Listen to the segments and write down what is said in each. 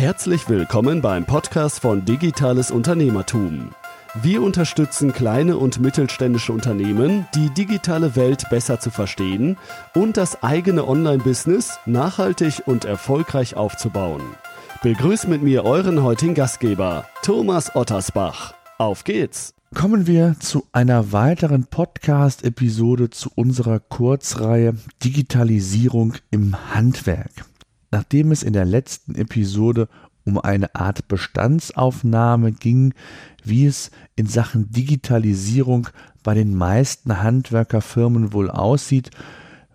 Herzlich willkommen beim Podcast von Digitales Unternehmertum. Wir unterstützen kleine und mittelständische Unternehmen, die digitale Welt besser zu verstehen und das eigene Online-Business nachhaltig und erfolgreich aufzubauen. Begrüßt mit mir euren heutigen Gastgeber, Thomas Ottersbach. Auf geht's! Kommen wir zu einer weiteren Podcast-Episode zu unserer Kurzreihe Digitalisierung im Handwerk. Nachdem es in der letzten Episode um eine Art Bestandsaufnahme ging, wie es in Sachen Digitalisierung bei den meisten Handwerkerfirmen wohl aussieht,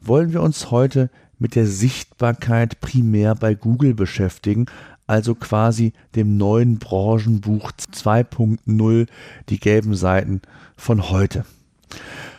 wollen wir uns heute mit der Sichtbarkeit primär bei Google beschäftigen, also quasi dem neuen Branchenbuch 2.0, die gelben Seiten von heute.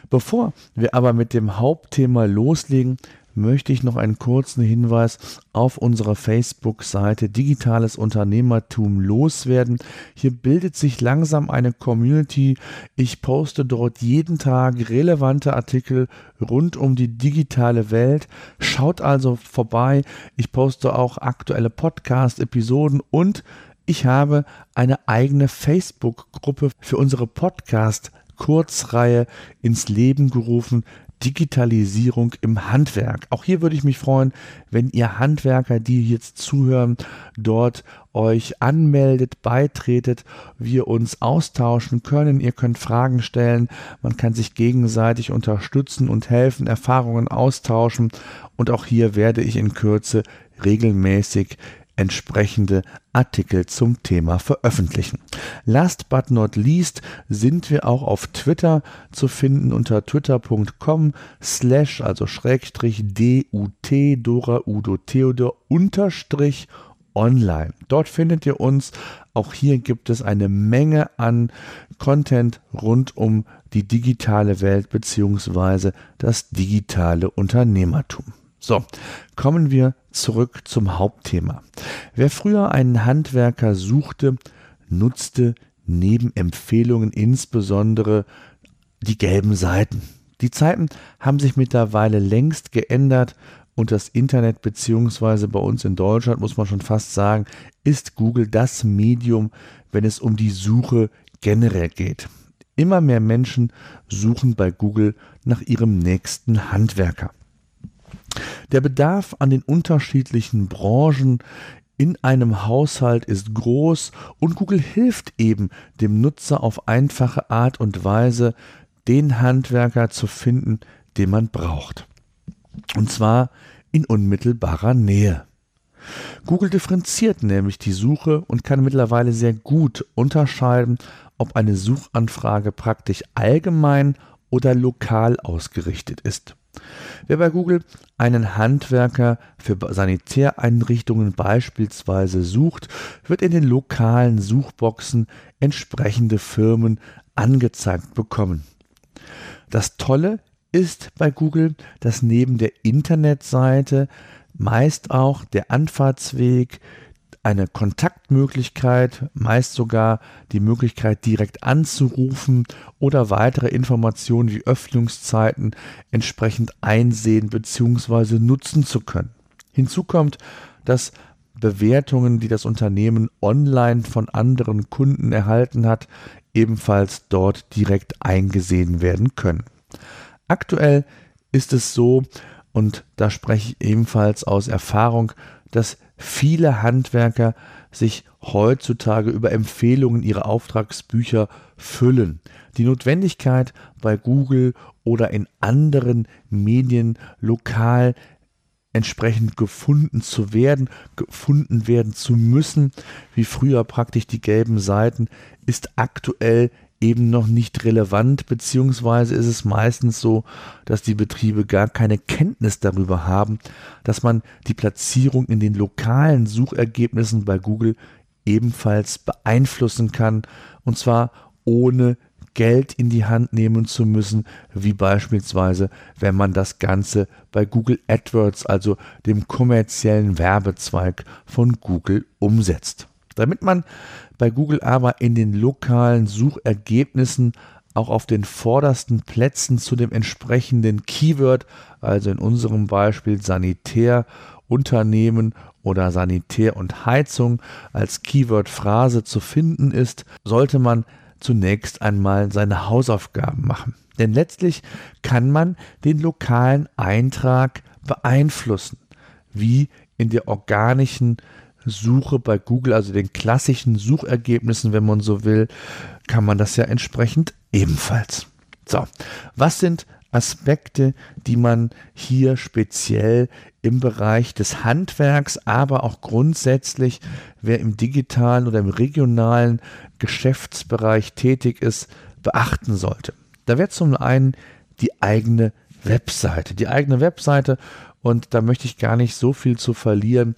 Bevor wir aber mit dem Hauptthema loslegen, möchte ich noch einen kurzen Hinweis auf unserer Facebook-Seite Digitales Unternehmertum loswerden. Hier bildet sich langsam eine Community. Ich poste dort jeden Tag relevante Artikel rund um die digitale Welt. Schaut also vorbei. Ich poste auch aktuelle Podcast-Episoden und ich habe eine eigene Facebook-Gruppe für unsere Podcast Kurzreihe ins Leben gerufen. Digitalisierung im Handwerk. Auch hier würde ich mich freuen, wenn ihr Handwerker, die jetzt zuhören, dort euch anmeldet, beitretet, wir uns austauschen können. Ihr könnt Fragen stellen, man kann sich gegenseitig unterstützen und helfen, Erfahrungen austauschen. Und auch hier werde ich in Kürze regelmäßig entsprechende Artikel zum Thema veröffentlichen. Last but not least sind wir auch auf Twitter zu finden unter twitter.com slash also Schrägstrich DUT Dora Udo Theodor unterstrich online. Dort findet ihr uns. Auch hier gibt es eine Menge an Content rund um die digitale Welt beziehungsweise das digitale Unternehmertum. So, kommen wir zurück zum Hauptthema. Wer früher einen Handwerker suchte, nutzte neben Empfehlungen insbesondere die gelben Seiten. Die Zeiten haben sich mittlerweile längst geändert und das Internet beziehungsweise bei uns in Deutschland muss man schon fast sagen, ist Google das Medium, wenn es um die Suche generell geht. Immer mehr Menschen suchen bei Google nach ihrem nächsten Handwerker. Der Bedarf an den unterschiedlichen Branchen in einem Haushalt ist groß und Google hilft eben dem Nutzer auf einfache Art und Weise, den Handwerker zu finden, den man braucht. Und zwar in unmittelbarer Nähe. Google differenziert nämlich die Suche und kann mittlerweile sehr gut unterscheiden, ob eine Suchanfrage praktisch allgemein oder lokal ausgerichtet ist. Wer bei Google einen Handwerker für Sanitäreinrichtungen beispielsweise sucht, wird in den lokalen Suchboxen entsprechende Firmen angezeigt bekommen. Das Tolle ist bei Google, dass neben der Internetseite meist auch der Anfahrtsweg, eine Kontaktmöglichkeit, meist sogar die Möglichkeit direkt anzurufen oder weitere Informationen wie Öffnungszeiten entsprechend einsehen bzw. nutzen zu können. Hinzu kommt, dass Bewertungen, die das Unternehmen online von anderen Kunden erhalten hat, ebenfalls dort direkt eingesehen werden können. Aktuell ist es so, und da spreche ich ebenfalls aus Erfahrung, dass viele Handwerker sich heutzutage über Empfehlungen ihrer Auftragsbücher füllen. Die Notwendigkeit bei Google oder in anderen Medien lokal entsprechend gefunden zu werden, gefunden werden zu müssen, wie früher praktisch die gelben Seiten, ist aktuell eben noch nicht relevant, beziehungsweise ist es meistens so, dass die Betriebe gar keine Kenntnis darüber haben, dass man die Platzierung in den lokalen Suchergebnissen bei Google ebenfalls beeinflussen kann, und zwar ohne Geld in die Hand nehmen zu müssen, wie beispielsweise, wenn man das Ganze bei Google AdWords, also dem kommerziellen Werbezweig von Google, umsetzt. Damit man bei Google aber in den lokalen Suchergebnissen auch auf den vordersten Plätzen zu dem entsprechenden Keyword, also in unserem Beispiel Sanitärunternehmen oder Sanitär und Heizung als Keyword-Phrase zu finden ist, sollte man zunächst einmal seine Hausaufgaben machen. Denn letztlich kann man den lokalen Eintrag beeinflussen, wie in der organischen Suche bei Google, also den klassischen Suchergebnissen, wenn man so will, kann man das ja entsprechend ebenfalls. So, was sind Aspekte, die man hier speziell im Bereich des Handwerks, aber auch grundsätzlich, wer im digitalen oder im regionalen Geschäftsbereich tätig ist, beachten sollte. Da wäre zum einen die eigene Webseite. Die eigene Webseite, und da möchte ich gar nicht so viel zu verlieren,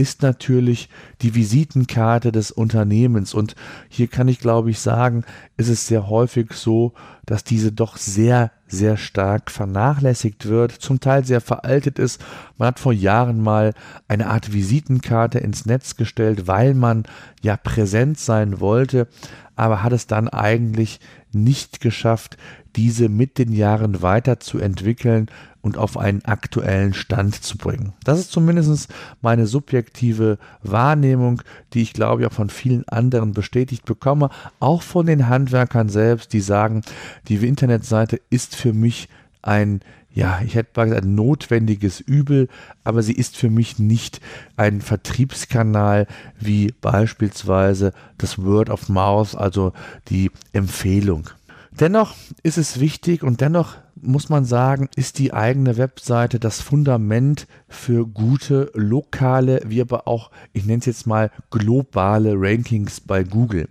ist natürlich die Visitenkarte des Unternehmens. Und hier kann ich, glaube ich, sagen, ist es sehr häufig so, dass diese doch sehr, sehr stark vernachlässigt wird, zum Teil sehr veraltet ist. Man hat vor Jahren mal eine Art Visitenkarte ins Netz gestellt, weil man ja präsent sein wollte, aber hat es dann eigentlich nicht geschafft, diese mit den Jahren weiterzuentwickeln und auf einen aktuellen Stand zu bringen. Das ist zumindest meine subjektive Wahrnehmung, die ich glaube auch von vielen anderen bestätigt bekomme, auch von den Handwerkern selbst, die sagen, die Internetseite ist für mich ein ja, ich hätte mal gesagt, ein notwendiges Übel, aber sie ist für mich nicht ein Vertriebskanal wie beispielsweise das Word of Mouth, also die Empfehlung. Dennoch ist es wichtig und dennoch muss man sagen, ist die eigene Webseite das Fundament für gute lokale, wie aber auch, ich nenne es jetzt mal, globale Rankings bei Google.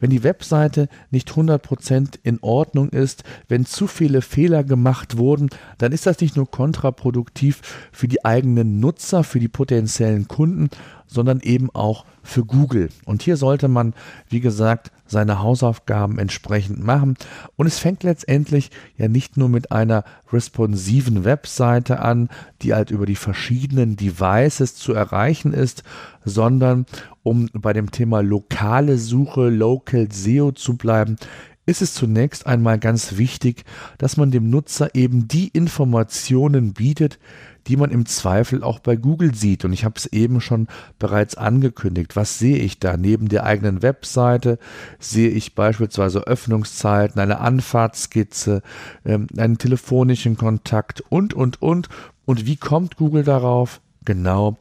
Wenn die Webseite nicht 100% in Ordnung ist, wenn zu viele Fehler gemacht wurden, dann ist das nicht nur kontraproduktiv für die eigenen Nutzer, für die potenziellen Kunden, sondern eben auch für Google. Und hier sollte man, wie gesagt, seine Hausaufgaben entsprechend machen. Und es fängt letztendlich ja nicht nur mit einer responsiven Webseite an, die halt über die verschiedenen Devices zu erreichen ist, sondern um bei dem Thema lokale Suche, Local SEO zu bleiben, ist es zunächst einmal ganz wichtig, dass man dem Nutzer eben die Informationen bietet, die man im Zweifel auch bei Google sieht. Und ich habe es eben schon bereits angekündigt. Was sehe ich da? Neben der eigenen Webseite sehe ich beispielsweise Öffnungszeiten, eine Anfahrtskizze, ähm, einen telefonischen Kontakt und, und, und. Und wie kommt Google darauf? Genau,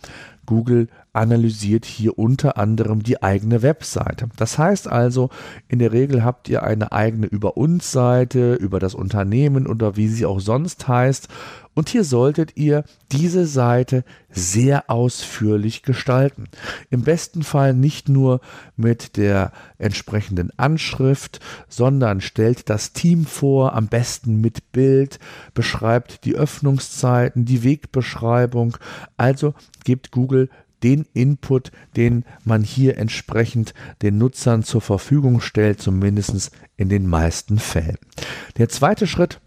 Google analysiert hier unter anderem die eigene Webseite. Das heißt also, in der Regel habt ihr eine eigene Über uns Seite, über das Unternehmen oder wie sie auch sonst heißt. Und hier solltet ihr diese Seite sehr ausführlich gestalten. Im besten Fall nicht nur mit der entsprechenden Anschrift, sondern stellt das Team vor, am besten mit Bild, beschreibt die Öffnungszeiten, die Wegbeschreibung. Also gebt Google den Input, den man hier entsprechend den Nutzern zur Verfügung stellt, zumindest in den meisten Fällen. Der zweite Schritt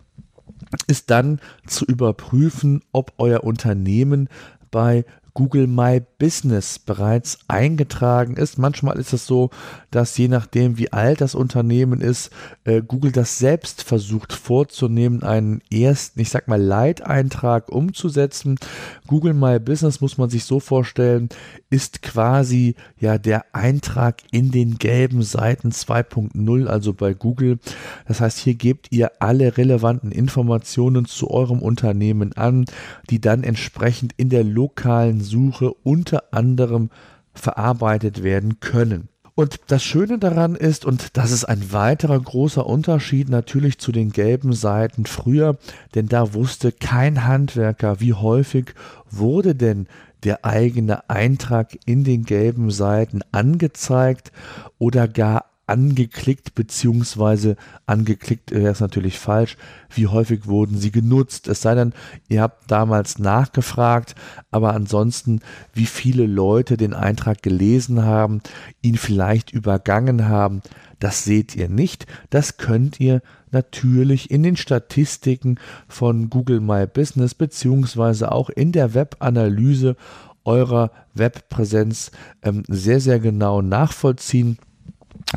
ist dann zu überprüfen, ob euer Unternehmen bei Google My Business bereits eingetragen ist. Manchmal ist es so, dass je nachdem, wie alt das Unternehmen ist, äh, Google das selbst versucht vorzunehmen, einen ersten, ich sag mal, Leiteintrag umzusetzen. Google My Business muss man sich so vorstellen, ist quasi ja der Eintrag in den gelben Seiten 2.0, also bei Google. Das heißt, hier gebt ihr alle relevanten Informationen zu eurem Unternehmen an, die dann entsprechend in der lokalen Suche unter anderem verarbeitet werden können. Und das Schöne daran ist, und das ist ein weiterer großer Unterschied natürlich zu den gelben Seiten früher, denn da wusste kein Handwerker, wie häufig wurde denn der eigene Eintrag in den gelben Seiten angezeigt oder gar angeklickt, beziehungsweise angeklickt wäre es natürlich falsch. Wie häufig wurden sie genutzt? Es sei denn, ihr habt damals nachgefragt, aber ansonsten, wie viele Leute den Eintrag gelesen haben, ihn vielleicht übergangen haben, das seht ihr nicht. Das könnt ihr natürlich in den Statistiken von Google My Business beziehungsweise auch in der Webanalyse eurer Webpräsenz ähm, sehr, sehr genau nachvollziehen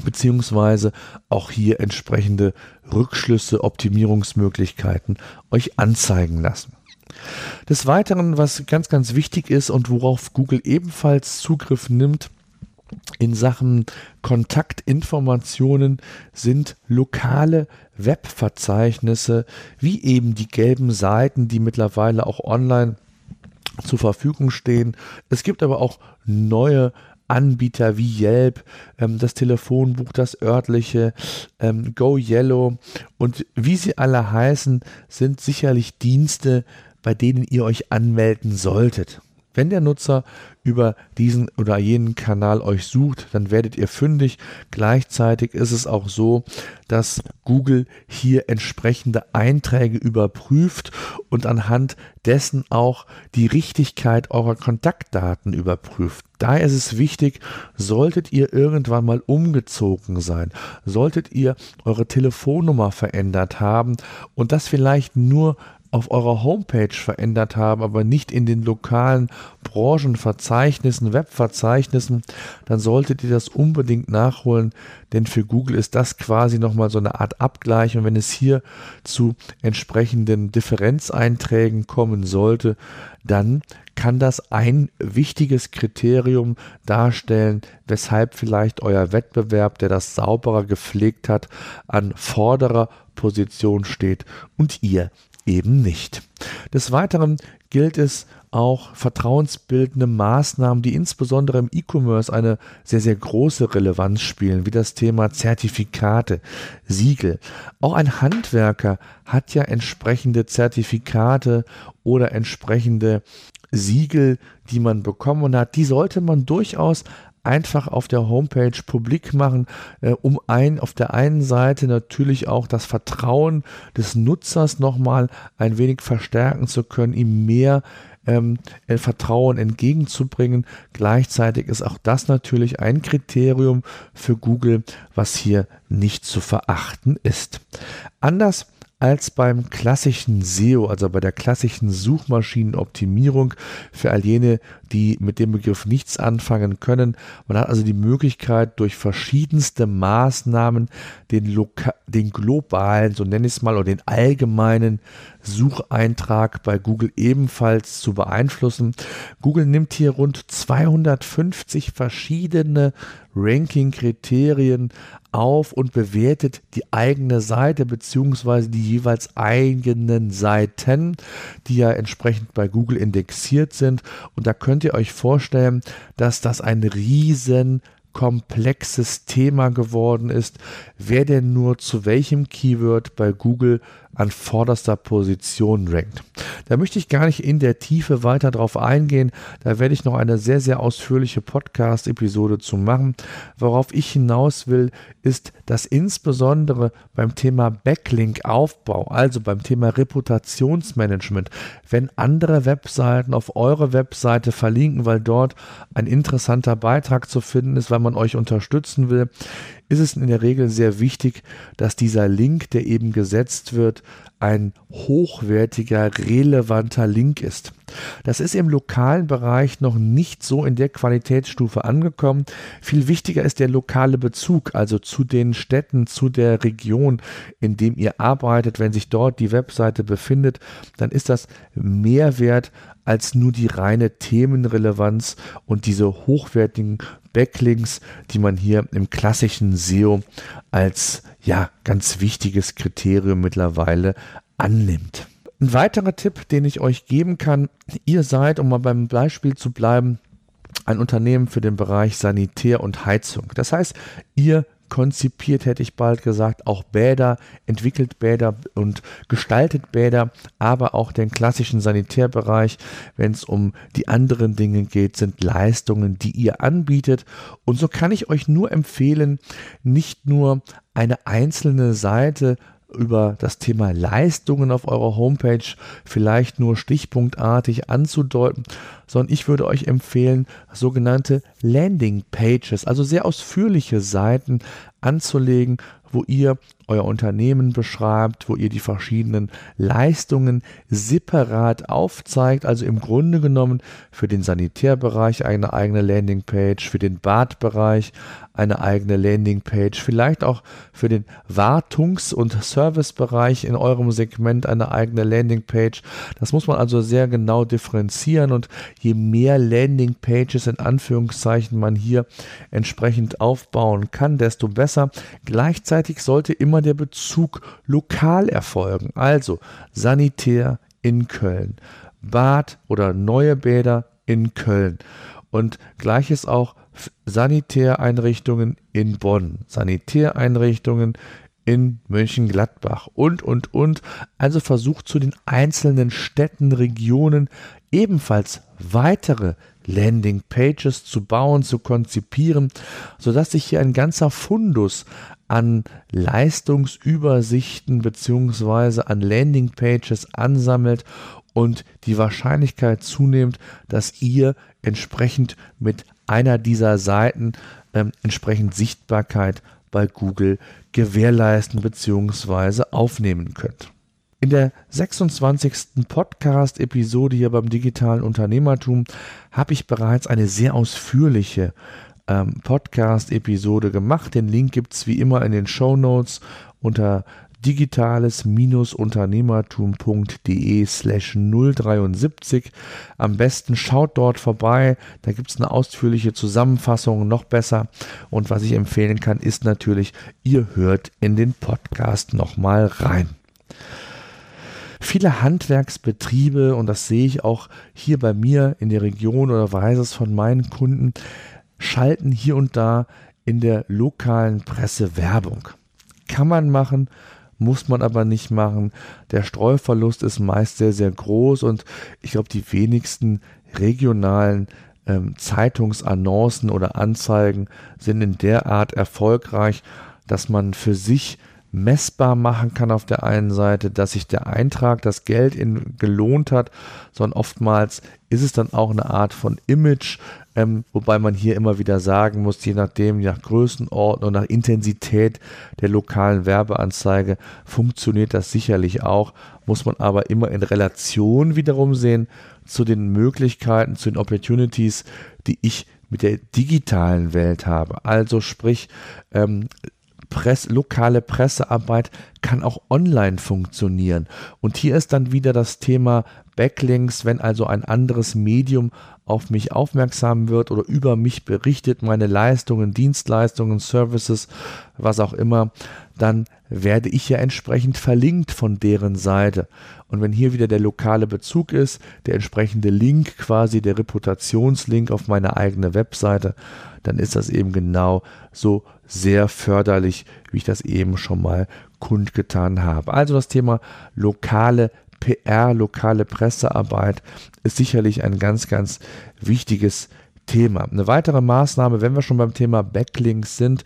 beziehungsweise auch hier entsprechende Rückschlüsse, Optimierungsmöglichkeiten euch anzeigen lassen. Des Weiteren, was ganz, ganz wichtig ist und worauf Google ebenfalls Zugriff nimmt, in Sachen Kontaktinformationen sind lokale Webverzeichnisse, wie eben die gelben Seiten, die mittlerweile auch online zur Verfügung stehen. Es gibt aber auch neue Anbieter wie Yelp, ähm, das Telefonbuch, das örtliche, ähm, Go Yellow und wie sie alle heißen, sind sicherlich Dienste, bei denen ihr euch anmelden solltet. Wenn der Nutzer über diesen oder jenen Kanal euch sucht, dann werdet ihr fündig. Gleichzeitig ist es auch so, dass Google hier entsprechende Einträge überprüft und anhand dessen auch die Richtigkeit eurer Kontaktdaten überprüft. Daher ist es wichtig, solltet ihr irgendwann mal umgezogen sein, solltet ihr eure Telefonnummer verändert haben und das vielleicht nur auf eurer Homepage verändert haben, aber nicht in den lokalen Branchenverzeichnissen, Webverzeichnissen, dann solltet ihr das unbedingt nachholen, denn für Google ist das quasi nochmal so eine Art Abgleich. Und wenn es hier zu entsprechenden Differenzeinträgen kommen sollte, dann kann das ein wichtiges Kriterium darstellen, weshalb vielleicht euer Wettbewerb, der das sauberer gepflegt hat, an vorderer Position steht. Und ihr eben nicht. Des Weiteren gilt es auch vertrauensbildende Maßnahmen, die insbesondere im E-Commerce eine sehr, sehr große Relevanz spielen, wie das Thema Zertifikate, Siegel. Auch ein Handwerker hat ja entsprechende Zertifikate oder entsprechende Siegel, die man bekommen hat. Die sollte man durchaus einfach auf der Homepage publik machen, äh, um ein auf der einen Seite natürlich auch das Vertrauen des Nutzers nochmal ein wenig verstärken zu können, ihm mehr ähm, äh, Vertrauen entgegenzubringen. Gleichzeitig ist auch das natürlich ein Kriterium für Google, was hier nicht zu verachten ist. Anders als beim klassischen SEO, also bei der klassischen Suchmaschinenoptimierung für all jene, die mit dem Begriff nichts anfangen können. Man hat also die Möglichkeit, durch verschiedenste Maßnahmen den, den globalen, so nenne ich es mal, oder den allgemeinen Sucheintrag bei Google ebenfalls zu beeinflussen. Google nimmt hier rund 250 verschiedene Ranking-Kriterien auf und bewertet die eigene Seite beziehungsweise die jeweils eigenen Seiten, die ja entsprechend bei Google indexiert sind. Und da könnt ihr euch vorstellen, dass das ein riesen komplexes Thema geworden ist, wer denn nur zu welchem Keyword bei Google an vorderster Position rankt. Da möchte ich gar nicht in der Tiefe weiter drauf eingehen. Da werde ich noch eine sehr, sehr ausführliche Podcast-Episode zu machen. Worauf ich hinaus will, ist, dass insbesondere beim Thema Backlink-Aufbau, also beim Thema Reputationsmanagement, wenn andere Webseiten auf eure Webseite verlinken, weil dort ein interessanter Beitrag zu finden ist, weil man euch unterstützen will, ist es in der Regel sehr wichtig, dass dieser Link, der eben gesetzt wird, ein hochwertiger, relevanter Link ist. Das ist im lokalen Bereich noch nicht so in der Qualitätsstufe angekommen. Viel wichtiger ist der lokale Bezug, also zu den Städten, zu der Region, in dem ihr arbeitet. Wenn sich dort die Webseite befindet, dann ist das mehr wert als nur die reine Themenrelevanz und diese hochwertigen Backlinks, die man hier im klassischen SEO als ja ganz wichtiges Kriterium mittlerweile annimmt. Ein weiterer Tipp, den ich euch geben kann, ihr seid, um mal beim Beispiel zu bleiben, ein Unternehmen für den Bereich Sanitär und Heizung. Das heißt, ihr konzipiert, hätte ich bald gesagt, auch Bäder, entwickelt Bäder und gestaltet Bäder, aber auch den klassischen Sanitärbereich, wenn es um die anderen Dinge geht, sind Leistungen, die ihr anbietet. Und so kann ich euch nur empfehlen, nicht nur eine einzelne Seite über das Thema Leistungen auf eurer Homepage vielleicht nur stichpunktartig anzudeuten, sondern ich würde euch empfehlen, sogenannte Landing Pages, also sehr ausführliche Seiten anzulegen, wo ihr euer Unternehmen beschreibt, wo ihr die verschiedenen Leistungen separat aufzeigt. Also im Grunde genommen für den Sanitärbereich eine eigene Landingpage, für den Badbereich eine eigene Landingpage, vielleicht auch für den Wartungs- und Servicebereich in eurem Segment eine eigene Landingpage. Das muss man also sehr genau differenzieren und je mehr Landingpages in Anführungszeichen man hier entsprechend aufbauen kann, desto besser. Gleichzeitig sollte immer der Bezug lokal erfolgen, also Sanitär in Köln, Bad oder neue Bäder in Köln. Und gleiches auch Sanitäreinrichtungen in Bonn, Sanitäreinrichtungen in Mönchengladbach und, und, und. Also versucht zu den einzelnen Städten, Regionen ebenfalls weitere Landingpages zu bauen, zu konzipieren, sodass sich hier ein ganzer Fundus an Leistungsübersichten beziehungsweise an Landingpages ansammelt und die Wahrscheinlichkeit zunimmt, dass ihr entsprechend mit einer dieser Seiten ähm, entsprechend Sichtbarkeit bei Google gewährleisten bzw. aufnehmen könnt. In der 26. Podcast-Episode hier beim digitalen Unternehmertum habe ich bereits eine sehr ausführliche ähm, Podcast-Episode gemacht. Den Link gibt es wie immer in den Show Notes unter digitales-unternehmertum.de slash 073. Am besten schaut dort vorbei, da gibt es eine ausführliche Zusammenfassung, noch besser. Und was ich empfehlen kann, ist natürlich, ihr hört in den Podcast nochmal rein. Viele Handwerksbetriebe, und das sehe ich auch hier bei mir in der Region oder weiß es von meinen Kunden, schalten hier und da in der lokalen Presse Werbung. Kann man machen, muss man aber nicht machen. Der Streuverlust ist meist sehr, sehr groß und ich glaube, die wenigsten regionalen ähm, Zeitungsannoncen oder Anzeigen sind in der Art erfolgreich, dass man für sich messbar machen kann auf der einen Seite, dass sich der Eintrag, das Geld in, gelohnt hat, sondern oftmals ist es dann auch eine Art von Image, ähm, wobei man hier immer wieder sagen muss, je nachdem, nach Größenordnung, nach Intensität der lokalen Werbeanzeige funktioniert das sicherlich auch, muss man aber immer in Relation wiederum sehen zu den Möglichkeiten, zu den Opportunities, die ich mit der digitalen Welt habe. Also sprich, ähm, Press, lokale Pressearbeit kann auch online funktionieren. Und hier ist dann wieder das Thema Backlinks, wenn also ein anderes Medium auf mich aufmerksam wird oder über mich berichtet, meine Leistungen, Dienstleistungen, Services, was auch immer, dann werde ich ja entsprechend verlinkt von deren Seite. Und wenn hier wieder der lokale Bezug ist, der entsprechende Link quasi, der Reputationslink auf meine eigene Webseite, dann ist das eben genau so sehr förderlich, wie ich das eben schon mal kundgetan habe. Also das Thema lokale PR, lokale Pressearbeit ist sicherlich ein ganz, ganz wichtiges Thema. Eine weitere Maßnahme, wenn wir schon beim Thema Backlinks sind,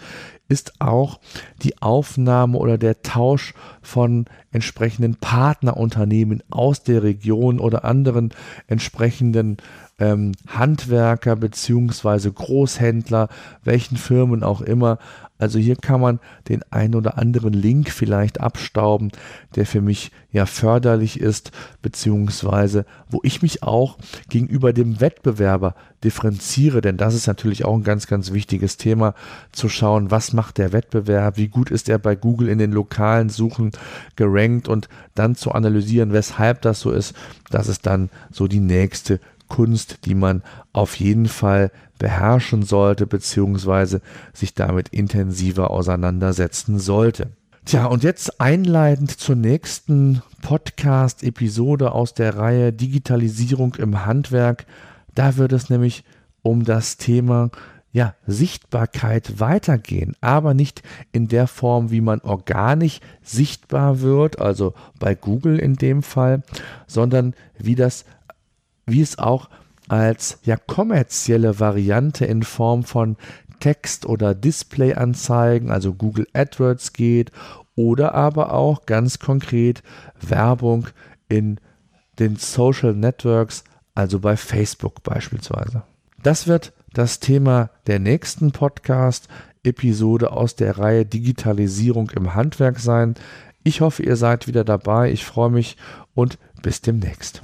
ist auch die Aufnahme oder der Tausch von entsprechenden Partnerunternehmen aus der Region oder anderen entsprechenden ähm, Handwerker beziehungsweise Großhändler, welchen Firmen auch immer. Also hier kann man den ein oder anderen Link vielleicht abstauben, der für mich ja förderlich ist, beziehungsweise wo ich mich auch gegenüber dem Wettbewerber differenziere, denn das ist natürlich auch ein ganz, ganz wichtiges Thema, zu schauen, was macht der Wettbewerb, wie gut ist er bei Google in den lokalen Suchen gerankt und dann zu analysieren, weshalb das so ist. Das ist dann so die nächste Kunst, die man auf jeden Fall beherrschen sollte, beziehungsweise sich damit intensiver auseinandersetzen sollte. Tja, und jetzt einleitend zur nächsten Podcast-Episode aus der Reihe Digitalisierung im Handwerk. Da wird es nämlich um das Thema ja, Sichtbarkeit weitergehen, aber nicht in der Form, wie man organisch sichtbar wird, also bei Google in dem Fall, sondern wie das wie es auch als ja kommerzielle Variante in Form von Text- oder Displayanzeigen, also Google AdWords geht oder aber auch ganz konkret Werbung in den Social Networks, also bei Facebook beispielsweise. Das wird das Thema der nächsten Podcast Episode aus der Reihe Digitalisierung im Handwerk sein. Ich hoffe, ihr seid wieder dabei. Ich freue mich und bis demnächst.